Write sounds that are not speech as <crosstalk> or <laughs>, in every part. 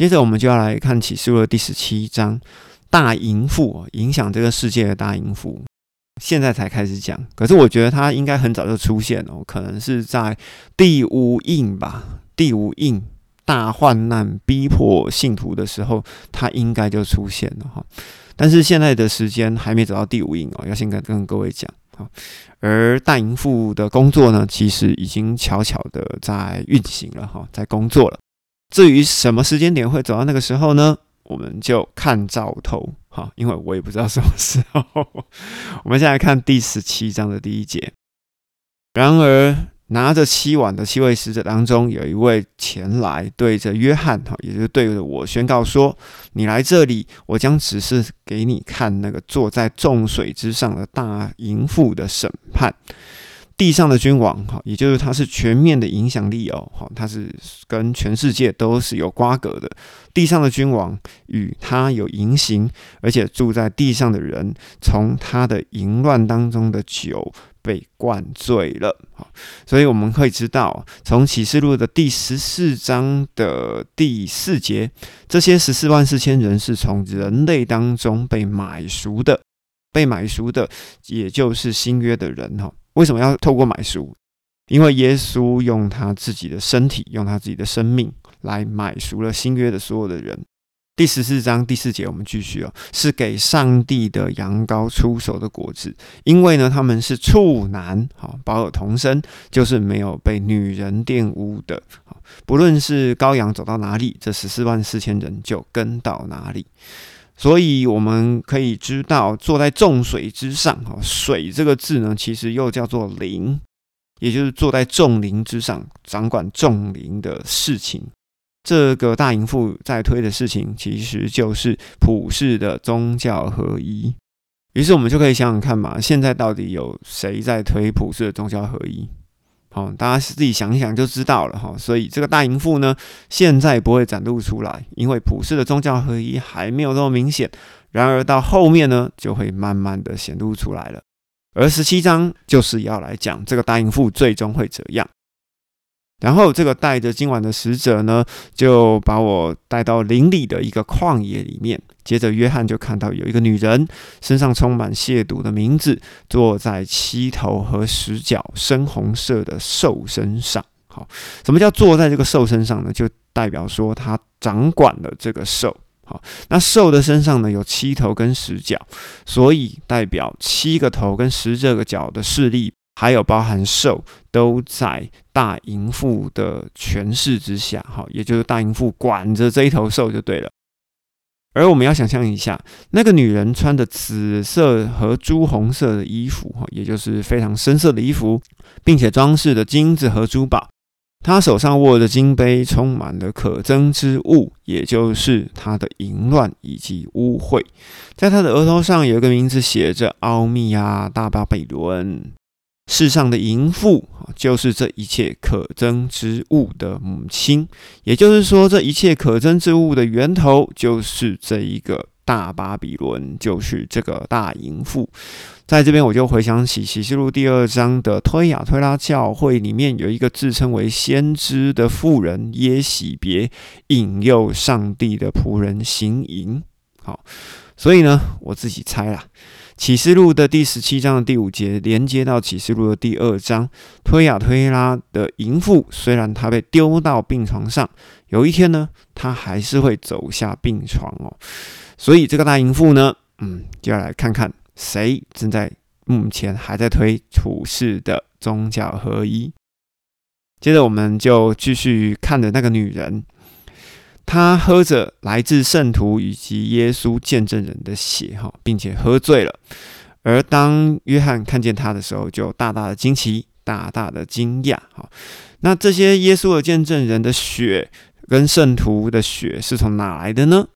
接着我们就要来看启示录的第十七章，大淫妇影响这个世界的大淫妇，现在才开始讲。可是我觉得它应该很早就出现了，可能是在第五印吧，第五印大患难逼迫信徒的时候，它应该就出现了哈。但是现在的时间还没走到第五印哦，要先跟跟各位讲啊。而大淫妇的工作呢，其实已经悄悄的在运行了哈，在工作了。至于什么时间点会走到那个时候呢？我们就看兆头哈，因为我也不知道什么时候。<laughs> 我们先来看第十七章的第一节。然而，拿着七碗的七位使者当中，有一位前来对着约翰哈，也就是对着我宣告说：“你来这里，我将只是给你看那个坐在众水之上的大淫妇的审判。”地上的君王，哈，也就是他是全面的影响力哦，哈，他是跟全世界都是有瓜葛的。地上的君王与他有淫行，而且住在地上的人，从他的淫乱当中的酒被灌醉了，哈。所以我们可以知道，从启示录的第十四章的第四节，这些十四万四千人是从人类当中被买赎的，被买赎的，也就是新约的人，哈。为什么要透过买赎？因为耶稣用他自己的身体，用他自己的生命来买赎了新约的所有的人。第十四章第四节，我们继续哦，是给上帝的羊羔出手的果子，因为呢，他们是处男，好，保有童身，就是没有被女人玷污的。不论是羔羊走到哪里，这十四万四千人就跟到哪里。所以我们可以知道，坐在众水之上，哈，水这个字呢，其实又叫做灵，也就是坐在众灵之上，掌管众灵的事情。这个大淫妇在推的事情，其实就是普世的宗教合一。于是我们就可以想想看嘛，现在到底有谁在推普世的宗教合一？好，大家自己想一想就知道了哈。所以这个大淫妇呢，现在不会展露出来，因为普世的宗教合一还没有那么明显。然而到后面呢，就会慢慢的显露出来了。而十七章就是要来讲这个大淫妇最终会怎样。然后这个带着今晚的使者呢，就把我带到林里的一个旷野里面。接着约翰就看到有一个女人，身上充满亵渎的名字，坐在七头和十角深红色的兽身上。好，什么叫坐在这个兽身上呢？就代表说他掌管了这个兽。好，那兽的身上呢有七头跟十角，所以代表七个头跟十这个角的势力。还有包含兽都在大淫妇的权势之下，哈，也就是大淫妇管着这一头兽就对了。而我们要想象一下，那个女人穿的紫色和朱红色的衣服，哈，也就是非常深色的衣服，并且装饰的金子和珠宝。她手上握着金杯，充满了可憎之物，也就是她的淫乱以及污秽。在她的额头上有一个名字写着“奥秘亚大巴比伦”。世上的淫妇就是这一切可憎之物的母亲，也就是说，这一切可憎之物的源头就是这一个大巴比伦，就是这个大淫妇。在这边，我就回想起启示录第二章的推雅推拉教会里面有一个自称为先知的妇人耶喜别，引诱上帝的仆人行淫。好，所以呢，我自己猜啦。启示录的第十七章的第五节连接到启示录的第二章，推雅推拉的淫妇，虽然她被丢到病床上，有一天呢，她还是会走下病床哦。所以这个大淫妇呢，嗯，就要来看看谁正在目前还在推处世的宗教合一。接着我们就继续看着那个女人。他喝着来自圣徒以及耶稣见证人的血，哈，并且喝醉了。而当约翰看见他的时候，就大大的惊奇，大大的惊讶，哈。那这些耶稣的见证人的血跟圣徒的血是从哪来的呢？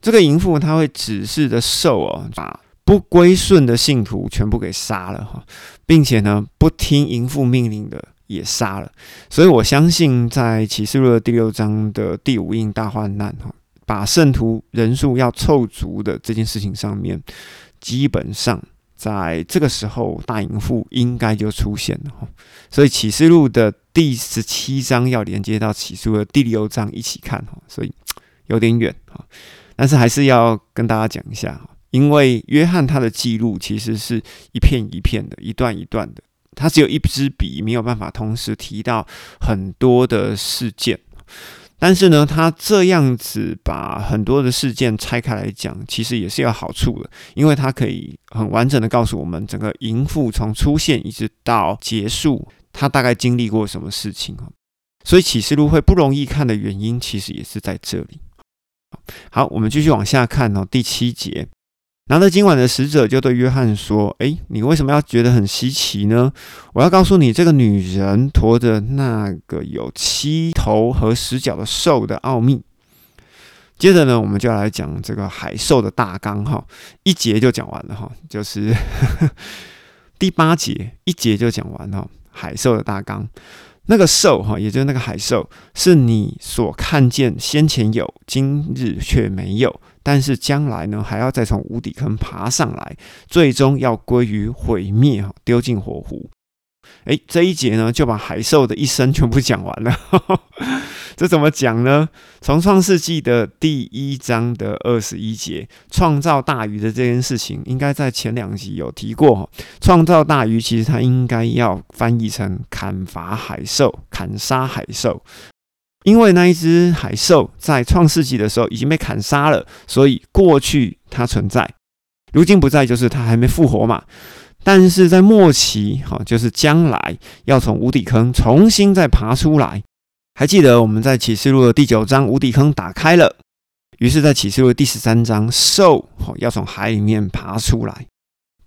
这个淫妇他会指示的兽哦，把不归顺的信徒全部给杀了，哈，并且呢，不听淫妇命令的。也杀了，所以我相信在启示录的第六章的第五印大患难哈，把圣徒人数要凑足的这件事情上面，基本上在这个时候大淫妇应该就出现了哈，所以启示录的第十七章要连接到启示录的第六章一起看哈，所以有点远哈，但是还是要跟大家讲一下哈，因为约翰他的记录其实是一片一片的，一段一段的，他只有一支笔，没有办法同时提到很多的事件。但是呢，他这样子把很多的事件拆开来讲，其实也是有好处的，因为他可以很完整的告诉我们整个淫妇从出现一直到结束，他大概经历过什么事情所以启示录会不容易看的原因，其实也是在这里。好，我们继续往下看哦，第七节。拿着今晚的使者就对约翰说：“诶，你为什么要觉得很稀奇呢？我要告诉你，这个女人驮着那个有七头和十角的兽的奥秘。接着呢，我们就要来讲这个海兽的大纲哈，一节就讲完了哈，就是 <laughs> 第八节一节就讲完了海兽的大纲。那个兽哈，也就是那个海兽，是你所看见先前有，今日却没有。”但是将来呢，还要再从无底坑爬上来，最终要归于毁灭哈，丢进火湖。诶，这一节呢，就把海兽的一生全部讲完了。<laughs> 这怎么讲呢？从创世纪的第一章的二十一节，创造大鱼的这件事情，应该在前两集有提过哈。创造大鱼，其实它应该要翻译成砍伐海兽、砍杀海兽。因为那一只海兽在创世纪的时候已经被砍杀了，所以过去它存在，如今不在，就是它还没复活嘛。但是在末期，哈，就是将来要从无底坑重新再爬出来。还记得我们在启示录的第九章，无底坑打开了，于是，在启示录的第十三章，兽要从海里面爬出来。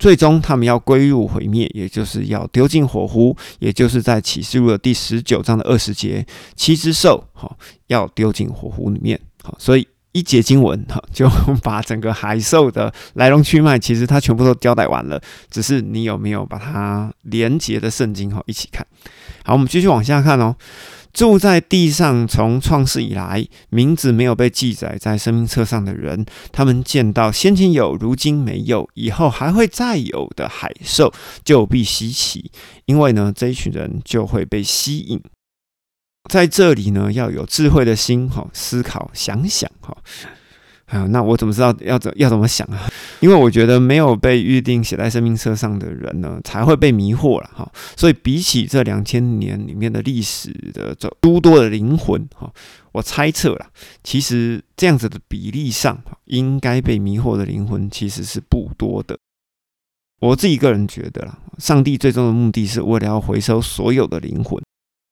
最终，他们要归入毁灭，也就是要丢进火湖，也就是在启示录的第十九章的二十节，七只兽哈要丢进火湖里面。好，所以一节经文哈 <laughs> 就把整个海兽的来龙去脉，其实它全部都交代完了。只是你有没有把它连结的圣经哈一起看？好，我们继续往下看哦。住在地上，从创世以来，名字没有被记载在生命册上的人，他们见到先前有，如今没有，以后还会再有的海兽，就必稀奇，因为呢，这一群人就会被吸引。在这里呢，要有智慧的心，哈，思考，想想，哈。啊，那我怎么知道要怎要怎么想啊？因为我觉得没有被预定写在生命册上的人呢，才会被迷惑了哈。所以比起这两千年里面的历史的这诸多的灵魂哈，我猜测了，其实这样子的比例上，应该被迷惑的灵魂其实是不多的。我自己个人觉得啦，上帝最终的目的是为了要回收所有的灵魂。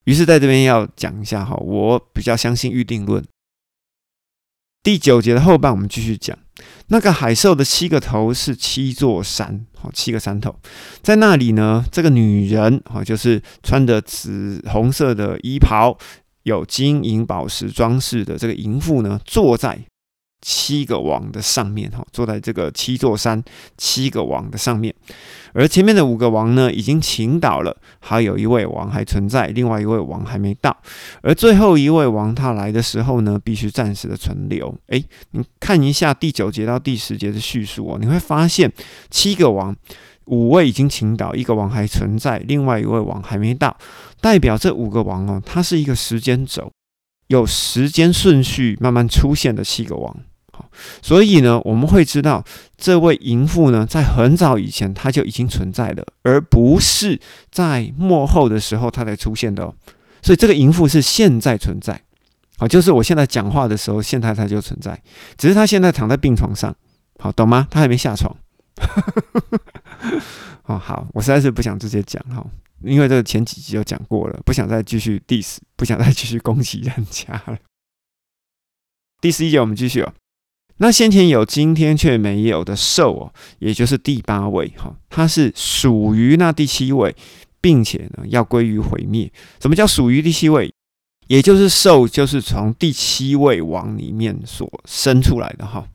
于是在这边要讲一下哈，我比较相信预定论。第九节的后半，我们继续讲那个海兽的七个头是七座山，好，七个山头，在那里呢，这个女人，好，就是穿着紫红色的衣袍，有金银宝石装饰的这个淫妇呢，坐在。七个王的上面，哈，坐在这个七座山、七个王的上面，而前面的五个王呢，已经倾倒了，还有一位王还存在，另外一位王还没到，而最后一位王他来的时候呢，必须暂时的存留。诶，你看一下第九节到第十节的叙述哦，你会发现七个王，五位已经倾倒，一个王还存在，另外一位王还没到，代表这五个王哦，它是一个时间轴，有时间顺序慢慢出现的七个王。所以呢，我们会知道这位淫妇呢，在很早以前她就已经存在了，而不是在幕后的时候她才出现的哦。所以这个淫妇是现在存在，好，就是我现在讲话的时候，现在她就存在，只是她现在躺在病床上，好，懂吗？她还没下床。<laughs> 哦，好，我实在是不想直接讲哈，因为这个前几集就讲过了，不想再继续 diss，不想再继续攻击人家了。第十一节，我们继续哦。那先前有，今天却没有的兽哦，也就是第八位哈，它是属于那第七位，并且呢要归于毁灭。什么叫属于第七位？也就是兽就是从第七位王里面所生出来的哈。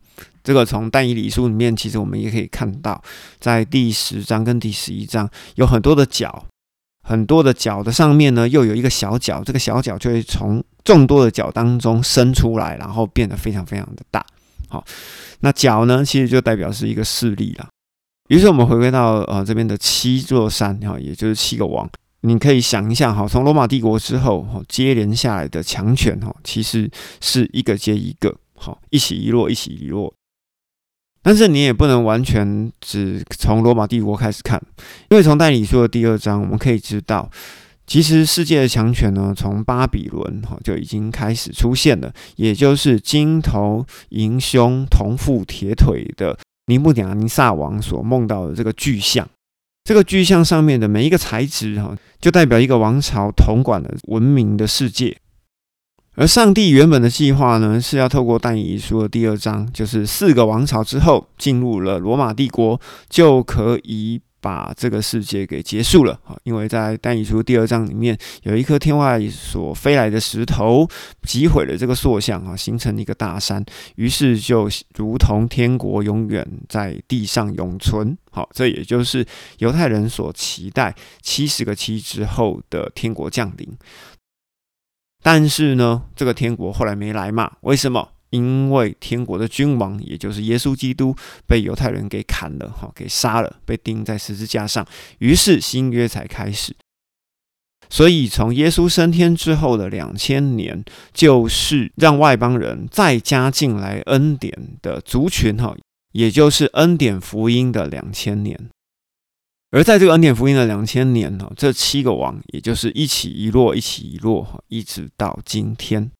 这个从但以理书里面，其实我们也可以看到，在第十章跟第十一章有很多的角，很多的角的上面呢又有一个小角，这个小角就会从众多的角当中生出来，然后变得非常非常的大。好，那角呢，其实就代表是一个势力啦。于是我们回归到呃这边的七座山哈，也就是七个王。你可以想一下哈，从罗马帝国之后接连下来的强权哈，其实是一个接一个。好，一起一落，一起一落。但是你也不能完全只从罗马帝国开始看，因为从代理书的第二章，我们可以知道，其实世界的强权呢，从巴比伦哈就已经开始出现了，也就是金头银胸、铜腹铁腿的尼布甲尼撒王所梦到的这个巨象。这个巨象上面的每一个材质哈，就代表一个王朝统管的文明的世界。而上帝原本的计划呢，是要透过但以理书的第二章，就是四个王朝之后进入了罗马帝国，就可以把这个世界给结束了啊！因为在但以书第二章里面，有一颗天外所飞来的石头击毁了这个塑像啊，形成一个大山，于是就如同天国永远在地上永存。好，这也就是犹太人所期待七十个七之后的天国降临。但是呢，这个天国后来没来嘛？为什么？因为天国的君王，也就是耶稣基督，被犹太人给砍了，哈，给杀了，被钉在十字架上。于是新约才开始。所以从耶稣升天之后的两千年，就是让外邦人再加进来恩典的族群，哈，也就是恩典福音的两千年。而在这个恩典福音的两千年呢，这七个王也就是一起一落，一起一落哈，一直到今天。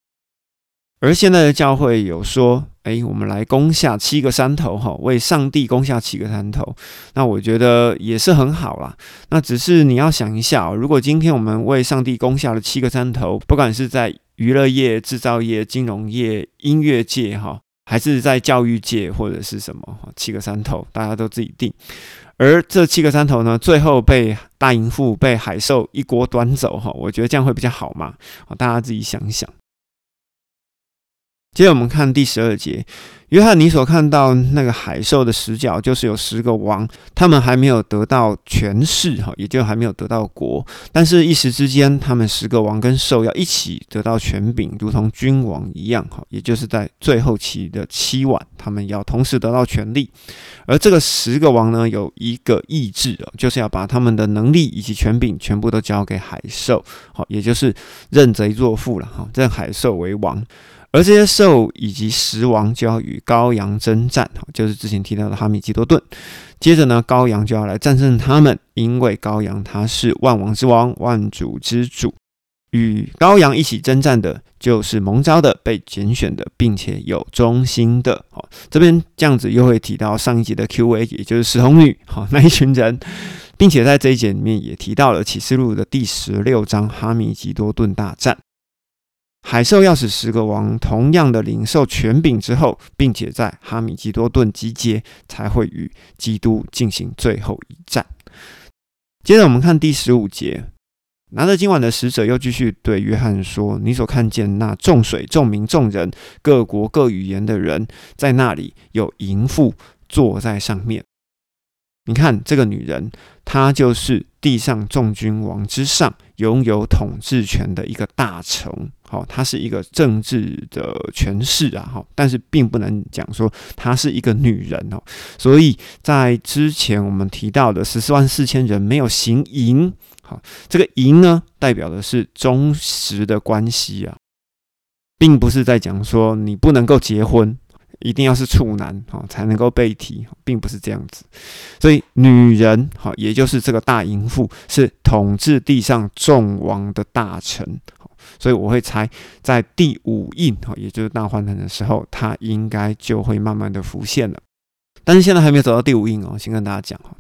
而现在的教会有说，哎，我们来攻下七个山头哈，为上帝攻下七个山头。那我觉得也是很好啦。那只是你要想一下，如果今天我们为上帝攻下了七个山头，不管是在娱乐业、制造业、金融业、音乐界哈，还是在教育界或者是什么，七个山头大家都自己定。而这七个山头呢，最后被大淫妇、被海兽一锅端走哈，我觉得这样会比较好嘛？大家自己想想。接着我们看第十二节。约翰，你所看到那个海兽的十角，就是有十个王，他们还没有得到权势，哈，也就还没有得到国。但是，一时之间，他们十个王跟兽要一起得到权柄，如同君王一样，哈，也就是在最后期的七晚，他们要同时得到权力。而这个十个王呢，有一个意志哦，就是要把他们的能力以及权柄全部都交给海兽，好，也就是认贼作父了，哈，认海兽为王。而这些兽以及十王就要与羔羊征战，就是之前提到的哈米基多顿。接着呢，羔羊就要来战胜他们，因为羔羊他是万王之王、万主之主。与羔羊一起征战的，就是蒙召的、被拣选的，并且有忠心的。好，这边这样子又会提到上一集的 Q&A，也就是石红女，好 <laughs> 那一群人，并且在这一节里面也提到了启示录的第十六章哈米基多顿大战。海兽要使十个王同样的领受权柄之后，并且在哈米基多顿集结，才会与基督进行最后一战。接着我们看第十五节，拿着今晚的使者又继续对约翰说：“你所看见那众水、众民、众人、各国各语言的人，在那里有淫妇坐在上面。你看这个女人，她就是地上众君王之上。”拥有统治权的一个大臣，好，她是一个政治的权势啊，哈，但是并不能讲说她是一个女人哦。所以在之前我们提到的十四万四千人没有行淫，好，这个淫呢，代表的是忠实的关系啊，并不是在讲说你不能够结婚。一定要是处男哈才能够被提，并不是这样子。所以女人哈，也就是这个大淫妇，是统治地上众王的大臣。所以我会猜，在第五印哈，也就是大환难的时候，她应该就会慢慢的浮现了。但是现在还没有走到第五印哦，先跟大家讲哈。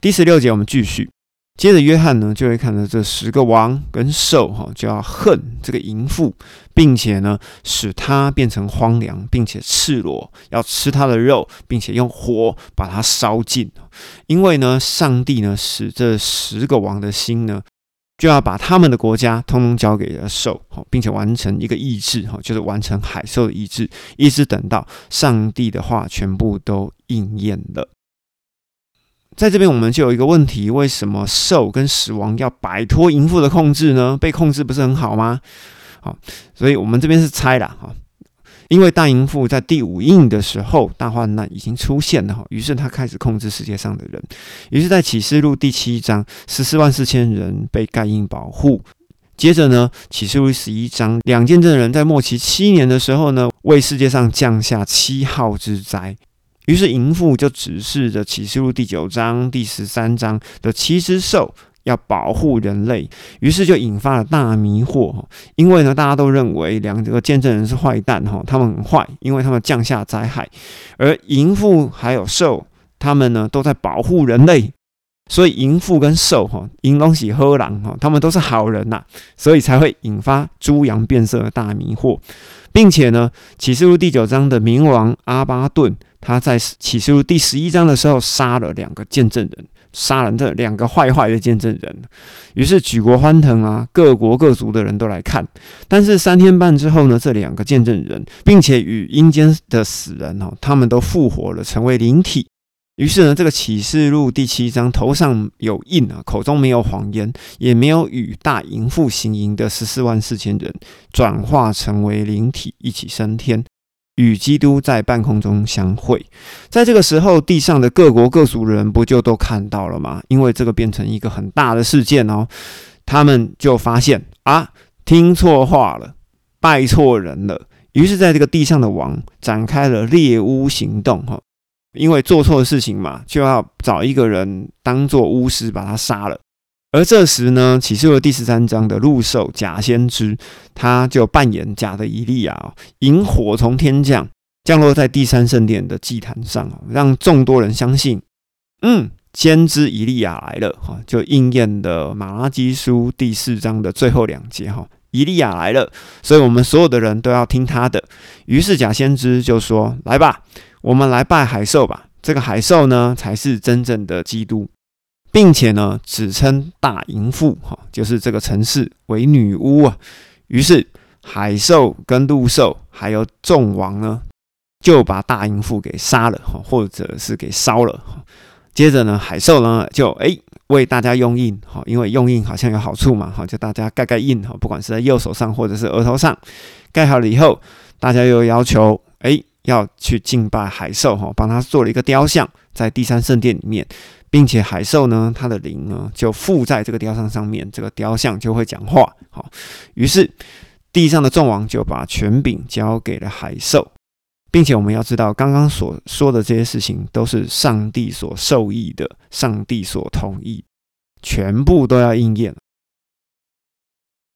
第十六节我们继续。接着，约翰呢就会看到这十个王跟兽哈，就要恨这个淫妇，并且呢使他变成荒凉，并且赤裸，要吃他的肉，并且用火把它烧尽。因为呢，上帝呢使这十个王的心呢，就要把他们的国家通通交给了兽，并且完成一个意志哈，就是完成海兽的意志，一直等到上帝的话全部都应验了。在这边，我们就有一个问题：为什么兽跟死亡要摆脱淫妇的控制呢？被控制不是很好吗？好，所以我们这边是猜了哈，因为大淫妇在第五印的时候，大患难已经出现了哈，于是他开始控制世界上的人。于是，在启示录第七章，十四万四千人被盖印保护，接着呢，启示录十一章，两见证人在末期七年的时候呢，为世界上降下七号之灾。于是淫妇就指示着启示录第九章、第十三章的七只兽要保护人类，于是就引发了大迷惑。因为呢，大家都认为两个见证人是坏蛋哈，他们很坏，因为他们降下灾害，而淫妇还有兽，他们呢都在保护人类。所以淫妇跟兽哈，淫东西喝狼哈，他们都是好人呐，所以才会引发猪羊变色的大迷惑，并且呢，启示录第九章的冥王阿巴顿，他在启示录第十一章的时候杀了两个见证人，杀了这两个坏坏的见证人，于是举国欢腾啊，各国各族的人都来看，但是三天半之后呢，这两个见证人，并且与阴间的死人哦，他们都复活了，成为灵体。于是呢，这个启示录第七章头上有印啊，口中没有谎言，也没有与大淫妇行淫的十四万四千人，转化成为灵体，一起升天，与基督在半空中相会。在这个时候，地上的各国各族人不就都看到了吗？因为这个变成一个很大的事件哦，他们就发现啊，听错话了，拜错人了。于是，在这个地上的王展开了猎巫行动，哈。因为做错事情嘛，就要找一个人当做巫师把他杀了。而这时呢，启示录第十三章的鹿兽假先知，他就扮演假的以利亚哦，引火从天降，降落在第三圣殿的祭坛上，让众多人相信，嗯，先知以利亚来了，哈，就应验的马拉基书第四章的最后两节，哈，以利亚来了，所以我们所有的人都要听他的。于是假先知就说：“来吧。”我们来拜海兽吧，这个海兽呢才是真正的基督，并且呢只称大淫妇哈，就是这个城市为女巫啊。于是海兽跟陆兽还有众王呢，就把大淫妇给杀了哈，或者是给烧了。接着呢，海兽呢就诶为大家用印哈，因为用印好像有好处嘛哈，就大家盖盖印哈，不管是在右手上或者是额头上，盖好了以后，大家又要求诶。要去敬拜海兽哈，帮他做了一个雕像，在第三圣殿里面，并且海兽呢，它的灵呢就附在这个雕像上面，这个雕像就会讲话。好，于是地上的众王就把权柄交给了海兽，并且我们要知道，刚刚所说的这些事情都是上帝所授意的，上帝所同意，全部都要应验。